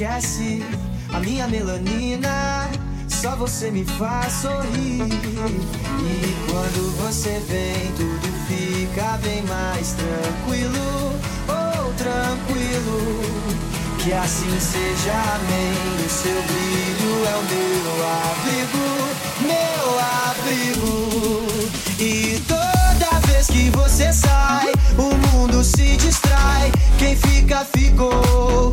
enlouquece a minha melanina. Só você me faz sorrir. E quando você vem, tudo fica bem mais tranquilo. Oh, tranquilo. Que assim seja, amém. O seu brilho é o meu abrigo, meu abrigo. E toda vez que você sai, o mundo se distrai. Quem fica, ficou.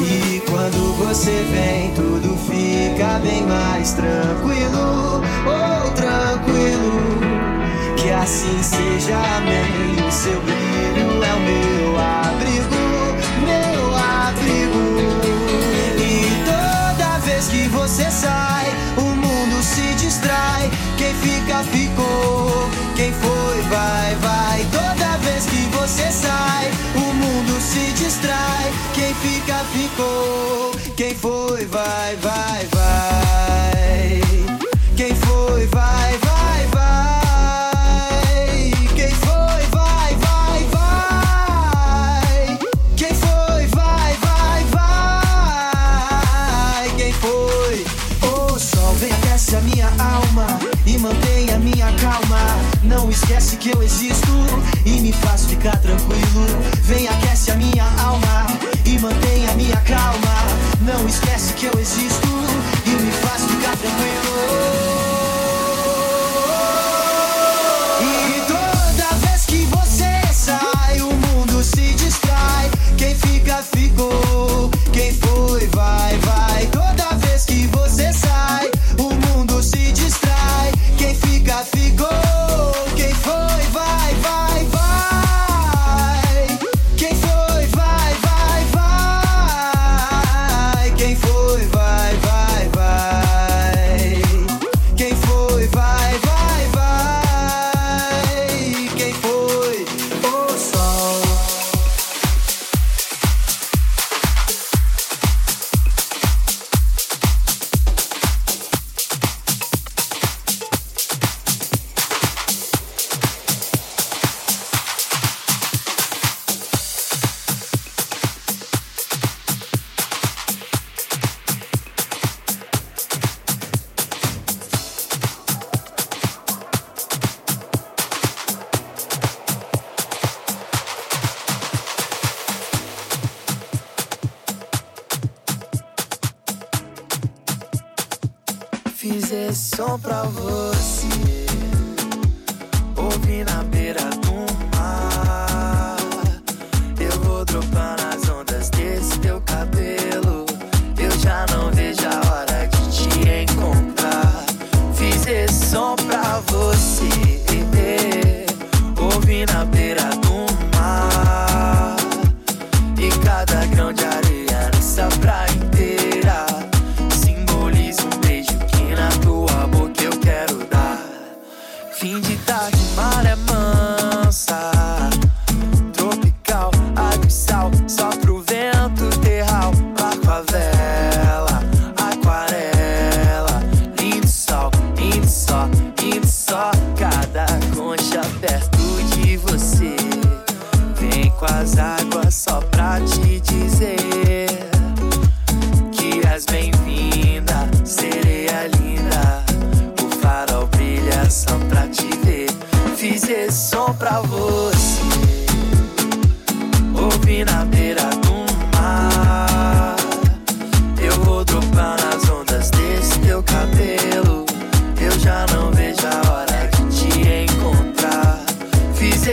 E quando você vem, tudo fica bem mais tranquilo. Oh, tranquilo. Que assim seja, amém. O seu brilho é o meu abrigo, meu abrigo. E toda vez que você sai, o mundo se distrai. Quem fica, ficou. fica, ficou. Quem foi, vai, vai, vai.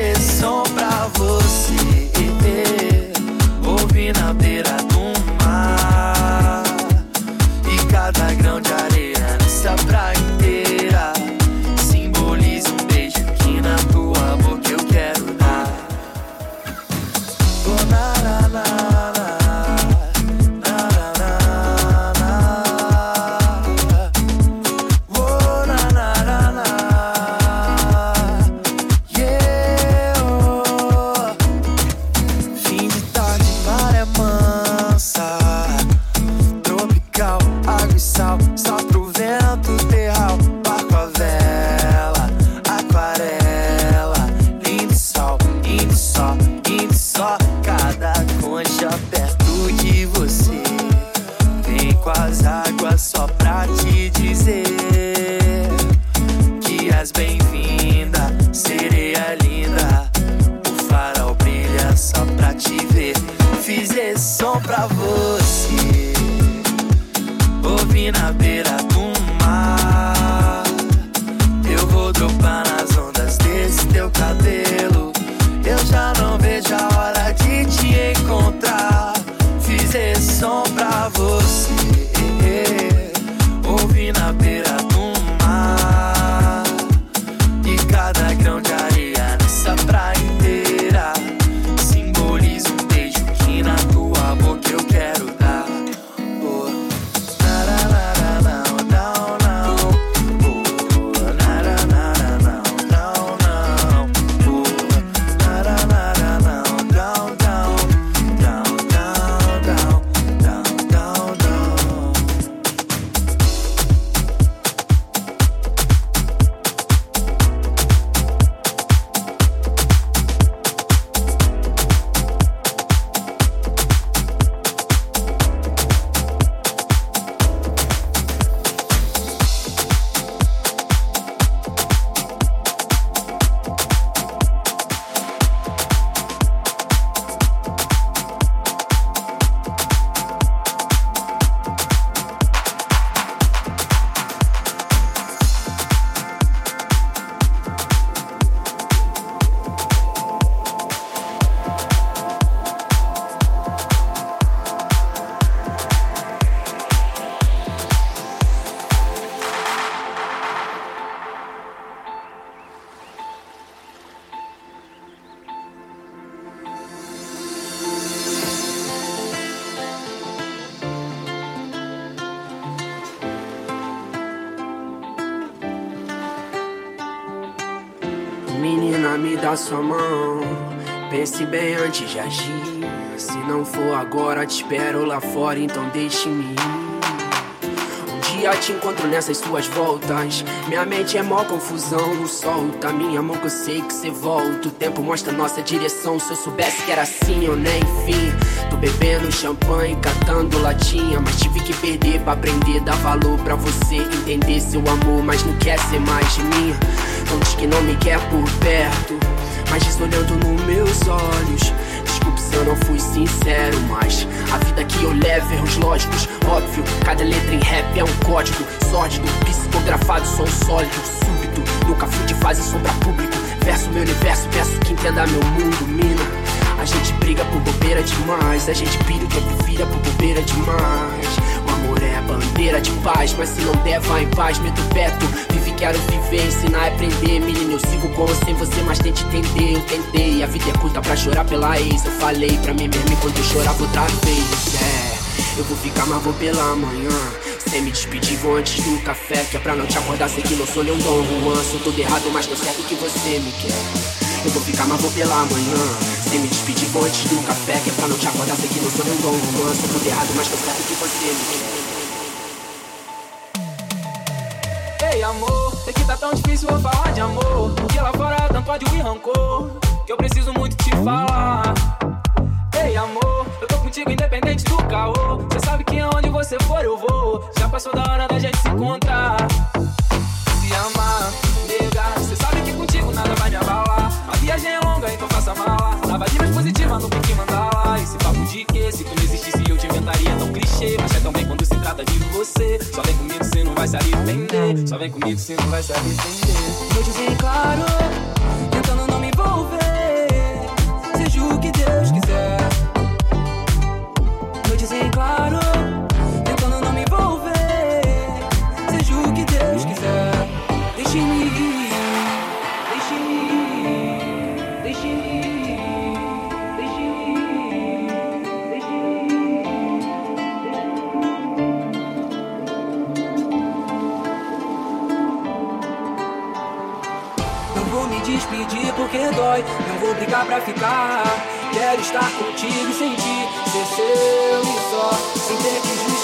is so Ouvi na bem antes de agir. Se não for agora, te espero lá fora, então deixe-me ir. Um dia te encontro nessas suas voltas. Minha mente é mó confusão. Solta minha mão que eu sei que cê volta. O tempo mostra nossa direção. Se eu soubesse que era assim, eu nem enfim. Tô bebendo champanhe, catando latinha. Mas tive que perder pra aprender. Dar valor pra você entender seu amor, mas não quer ser mais de mim. Não diz que não me quer por perto. Mas olhando nos meus olhos. Desculpe se eu não fui sincero, mas a vida que eu levo, erros lógicos, óbvio. Cada letra em rap é um código sórdido, psicografado, som sólido, súbito. Nunca fui de fase sombra público. Verso meu universo, peço que entenda meu mundo, mina. A gente briga por bobeira demais, a gente pira o tempo vira por bobeira demais. Amor é a bandeira de paz, mas se não der, vai em paz, meto o peto. Vive, quero viver, ensinar aprender. Menino, eu sigo com sem você, mas tente entender. Eu tentei, a vida é curta pra chorar pela ex. Eu falei pra mim mesmo enquanto eu chorava outra vez. É, eu vou ficar, mas vou pela manhã. Sem me despedir, vou antes do café. Que é pra não te acordar, sei que não sou nenhum Dom Juan. Sou tudo errado, mas tô certo que você me quer. Eu vou ficar, mas vou pela manhã. Sem me despedir, vou antes do café. Que é pra não te acordar, sei que não sou nenhum Dom Juan. Sou tudo errado, mas certo que você me quer. Ei amor, é que tá tão difícil falar de amor Porque lá fora tanto ódio e rancor Que eu preciso muito te falar Ei amor, eu tô contigo independente do caô Cê sabe que aonde você for eu vou Já passou da hora da gente se encontrar vai se arrepender. Só vem comigo, cê não vai se arrepender. Noites em claro, porque dói. Não vou brigar pra ficar. Quero estar contigo sem ti. Ser seu e só. Sem ter que justificar.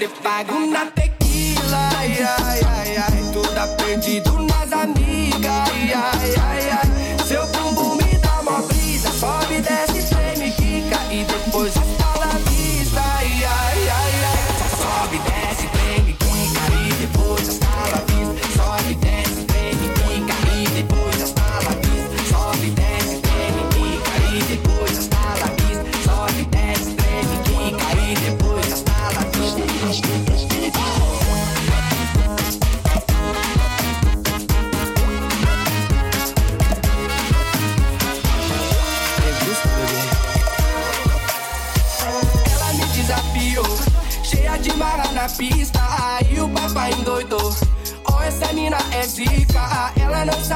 te pago na tequila, ai, ai, ai, ai. Toda perdido nas amigas, ai, ai, ai, ai. Seu bumbum me dá uma brisa, sobe, desce, treme, quica e depois fala vista, ai, ai, ai, ai. Sobe, desce, treme, quica e depois fala vista, sobe, desce, treme, quica e depois fala vista, sobe, desce, treme, quica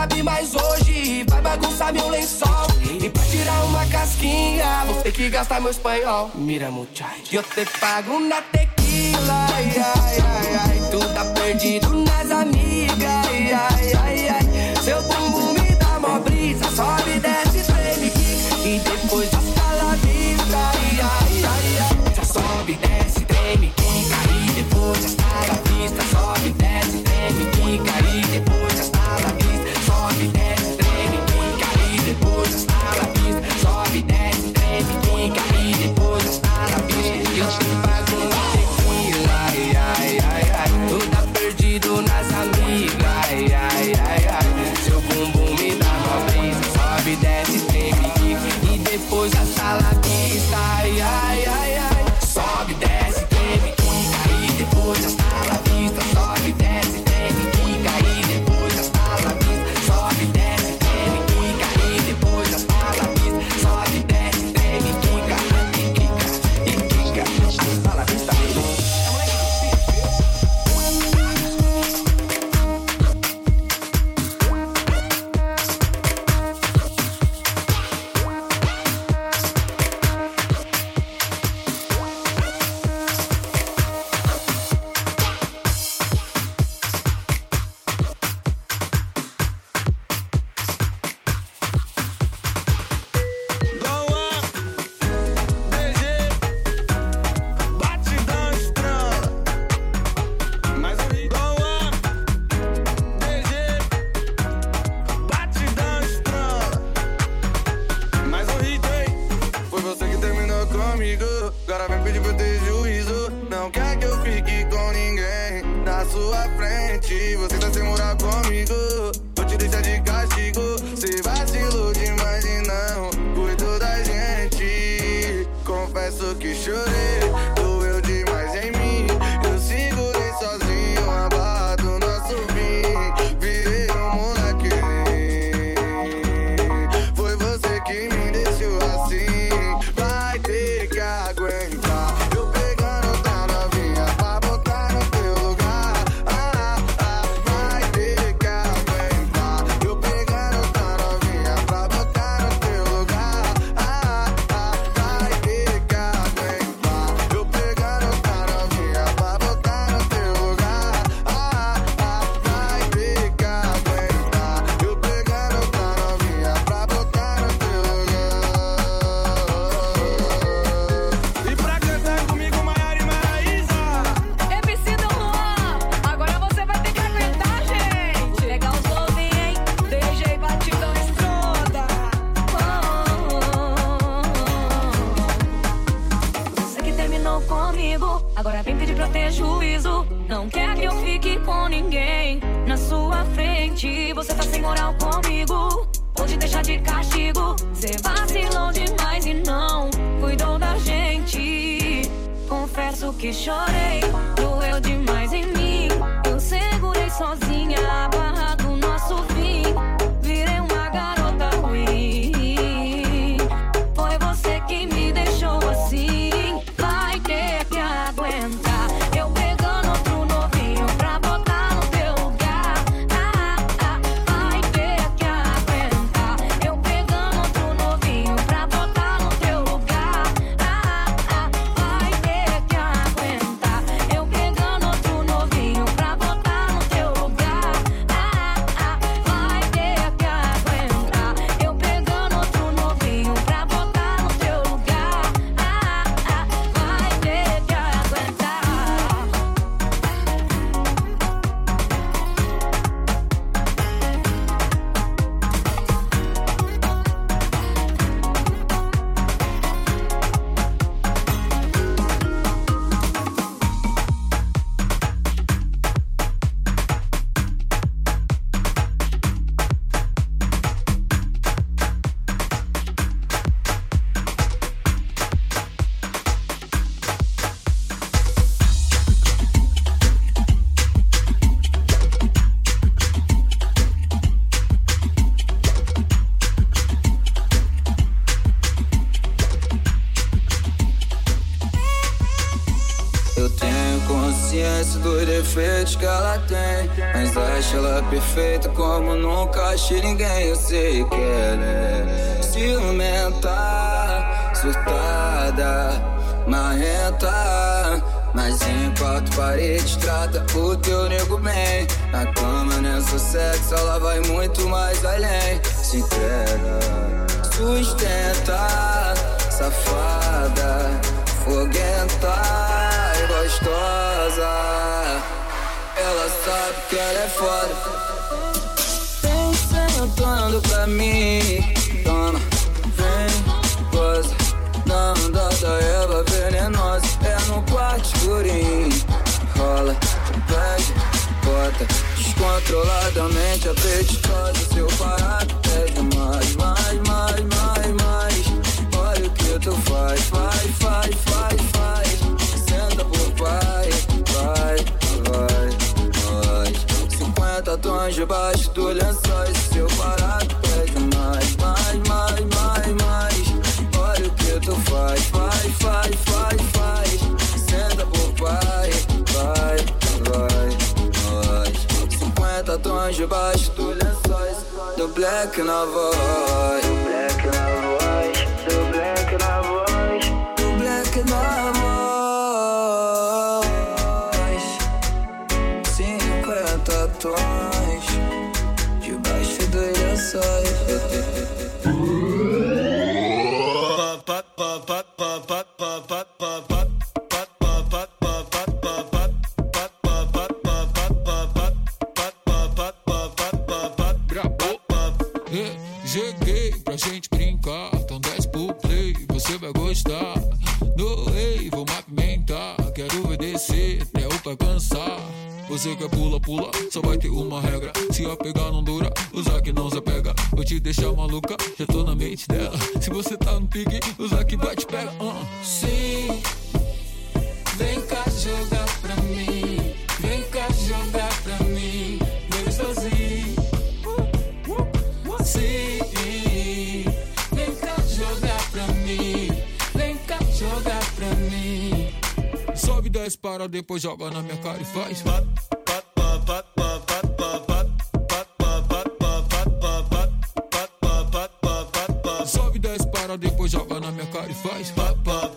sabe, mas hoje vai bagunçar meu lençol. E pra tirar uma casquinha, vou ter que gastar meu espanhol. Mira, muchacho, eu te pago na tequila. Ai, ai, ai, ai. Tu tá perdido nas amigas. Ai, ai, ai, ai. Seu bumbum me dá mó brisa, sobe, desce, treme. E depois das Agora vem pedir pra ter juízo. Não quer que eu fique com ninguém na sua frente. Você tá sem morar comigo. Vou te deixar de castigo. você vacilou demais e não cuidou da gente. Confesso que chorei. lloré que ela tem. Mas acho ela perfeita como nunca achei ninguém. Eu sei que ela é ciumenta, surtada, marrenta. Mas em quatro paredes trata o teu nego bem. Na cama nessa sexo ela vai muito mais além. Se entrega, sustenta, safada, foguenta e gostosa. Ela sabe que ela é foda. Vem sentando pra mim. Toma, vem, goza. Não dá da Eva venenosa. É no quarto escurinho. Rola, pede, bota. Descontroladamente apetitosa. Seu parado pede mais, mais, mais, mais, mais. Olha o que tu faz, faz, faz, faz, faz. Senta pro pai, 50 tons debaixo do lençóis. Seu parado pede mais, mais, mais, mais, mais. Olha o que tu faz, faz, faz, faz, faz. Senta pro pai, vai, vai, vai. 50 tons debaixo do lençóis. Do black na voz. Na minha cara e faz. Sobe, desce, para, depois joga na minha cara e faz. Gostei,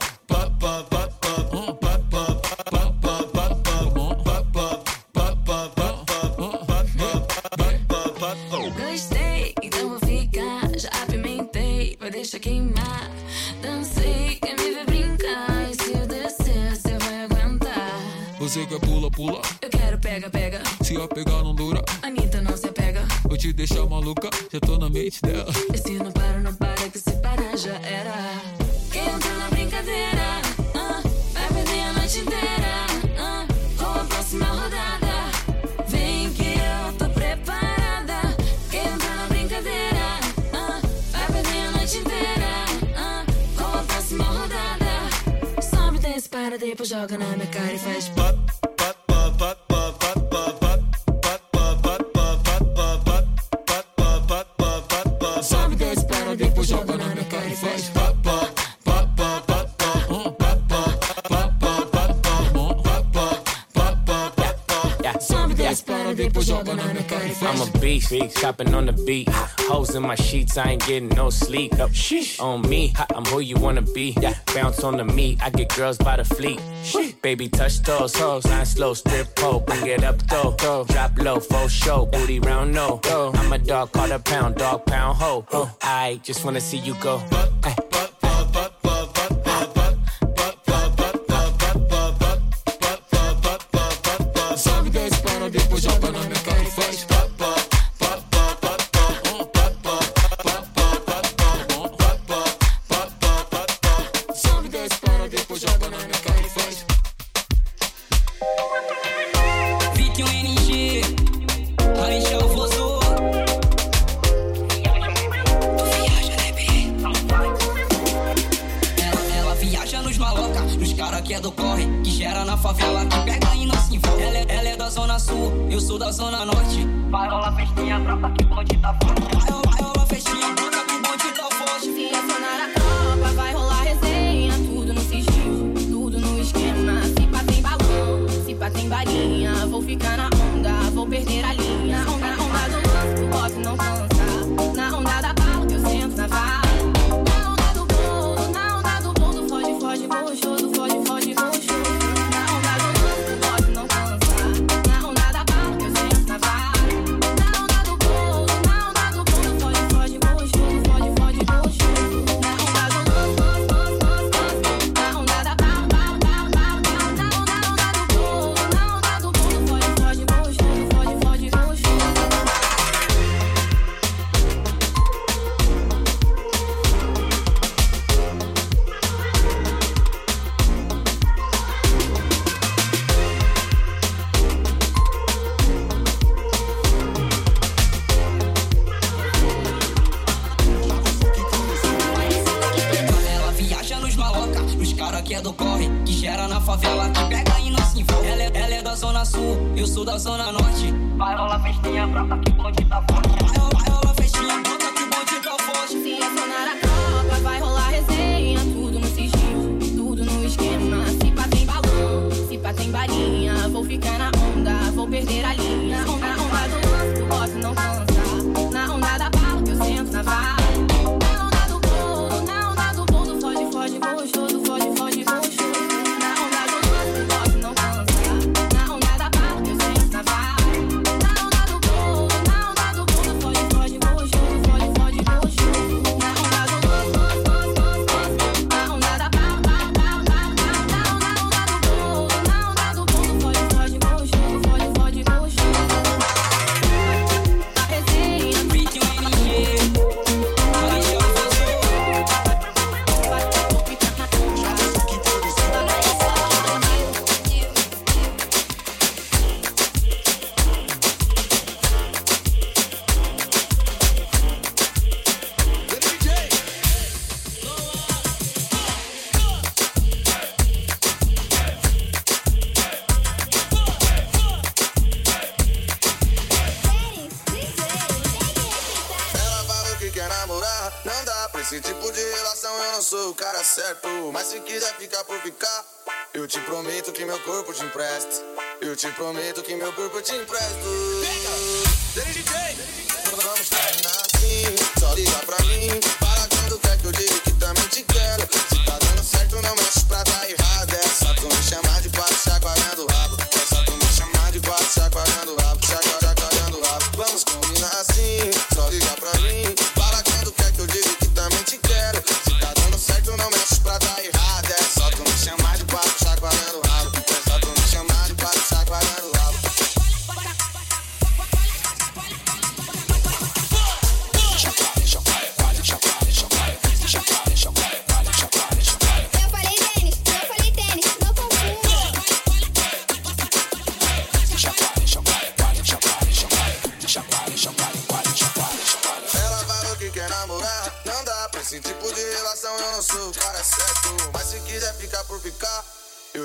beast, chopping on the beat. Hoes in my sheets, I ain't getting no sleep. Up, on me, I'm who you wanna be. Bounce on the meat, I get girls by the fleet. Baby, touch those hoes, line slow, strip pole, bring it up though. Drop low, full show, booty round no. I'm a dog, call a pound, dog pound ho. I just wanna see you go. Ay. Eu sou da Zona Norte. Vai rolar festinha, tropa que bonde tá forte. Vai rolar festinha, tropa que bonde tá forte. Se acionar a tropa, vai rolar resenha. Tudo no sigilo, tudo no esquema. Se pá tem balão, se pá tem balinha. Vou ficar na é do corre, que gera na favela, que pega e não se envolve. Ela é, ela é da zona sul, eu sou da zona norte. Vai rolar festinha brava tá que pode tá forte. Mas se quiser ficar por ficar, eu te prometo que meu corpo te empresta. Eu te prometo que meu corpo te empresto. Vem, DJ! Vamos terminar assim, só liga pra mim.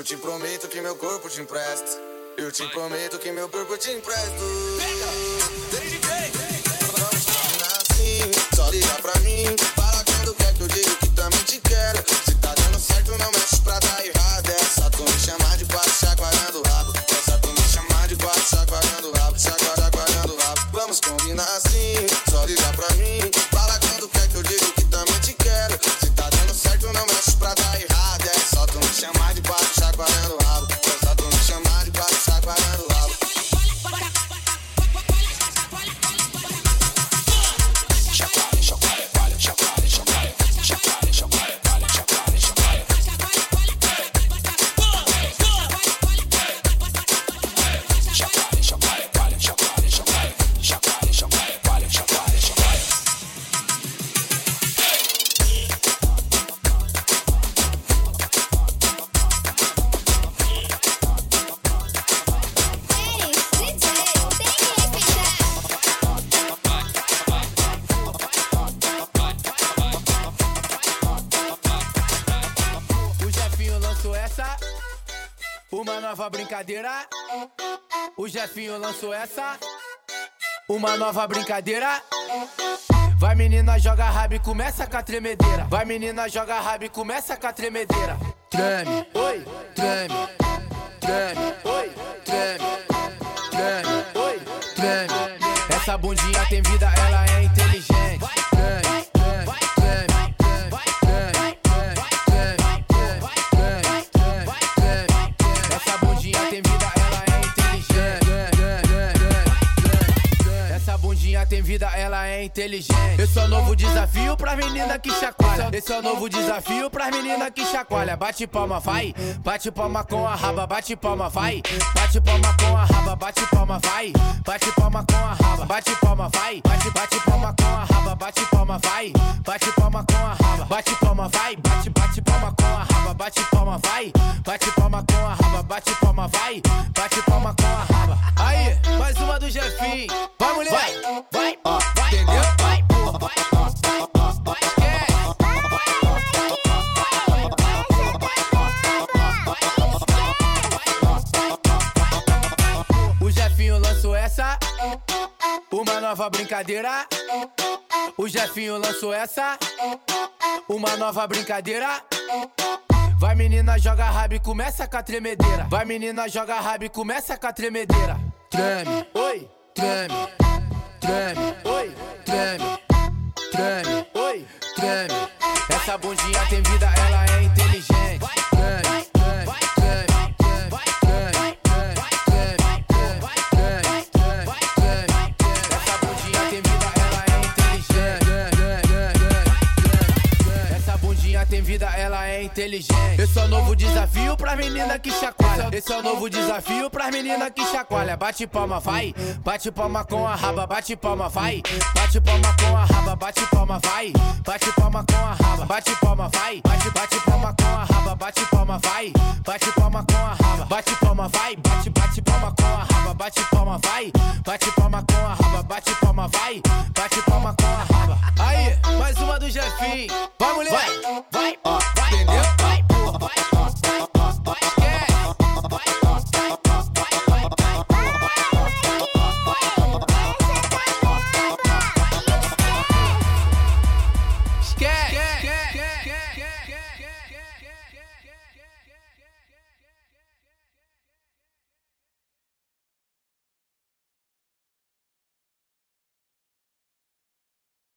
Eu te prometo que meu corpo te empresta. Eu te prometo que meu corpo te empresto. Pega! Desde assim, só liga pra mim. Fala quando é quer é que eu digo que também te quero. Se tá dando certo, não mexe pra dar errado. brincadeira. O Jefinho lançou essa. Uma nova brincadeira. Vai menina, joga rabo e começa com a tremedeira. Vai menina, joga rabo e começa com a tremedeira. Treme, oi, treme, treme, oi, treme, treme, oi, treme. Essa bundinha tem vida, ela é inteligente. Treme. É inteligente. Esse é o novo desafio pra menina que chacoalha. Esse é o novo desafio pra menina que chacoalha. Bate palma, vai. Bate palma com a raba, bate palma, vai. Bate palma com a raba, bate palma, vai. Bate palma com a raba, bate palma, vai. Bate, bate palma com a raba, bate palma, vai. Bate palma com a raba, bate palma, vai. Bate, bate palma com a raba, bate palma, vai. Bate palma com a raba, bate palma, vai. Bate palma com a raba. Aí, mais uma do Jefinho. Vai, mulher. Vai, vai, vai, vai. O Jefinho lançou essa, uma nova brincadeira. O Jefinho lançou essa, uma nova brincadeira. Vai menina, joga rabo e começa com a tremedeira. Vai menina, joga rabo e começa com a tremedeira. Treme, oi, treme, treme, oi, treme, treme, oi, treme. Essa bundinha tem vida, ela é inteligente. Treme, treme, treme, treme, treme, treme, treme, treme, Essa bundinha tem vida, ela é inteligente. Essa bundinha tem vida, ela é inteligente. Eu é novo desafio pra menina que chaco esse é o novo desafio pra menina que chacoalha. Bate palma, vai. Bate palma com a raba, bate palma, vai. Bate palma com a raba, bate palma, vai. Bate palma com a raba, bate palma, vai. Bate, bate palma com a raba, bate palma, vai. Bate palma com a raba, bate palma, vai. Bate, bate palma com a raba, bate palma, vai. Bate palma com a raba, bate palma, vai. Bate palma com a raba. Aí, mais uma do Jefinho. Vai, mulher. Vai, vai, vai.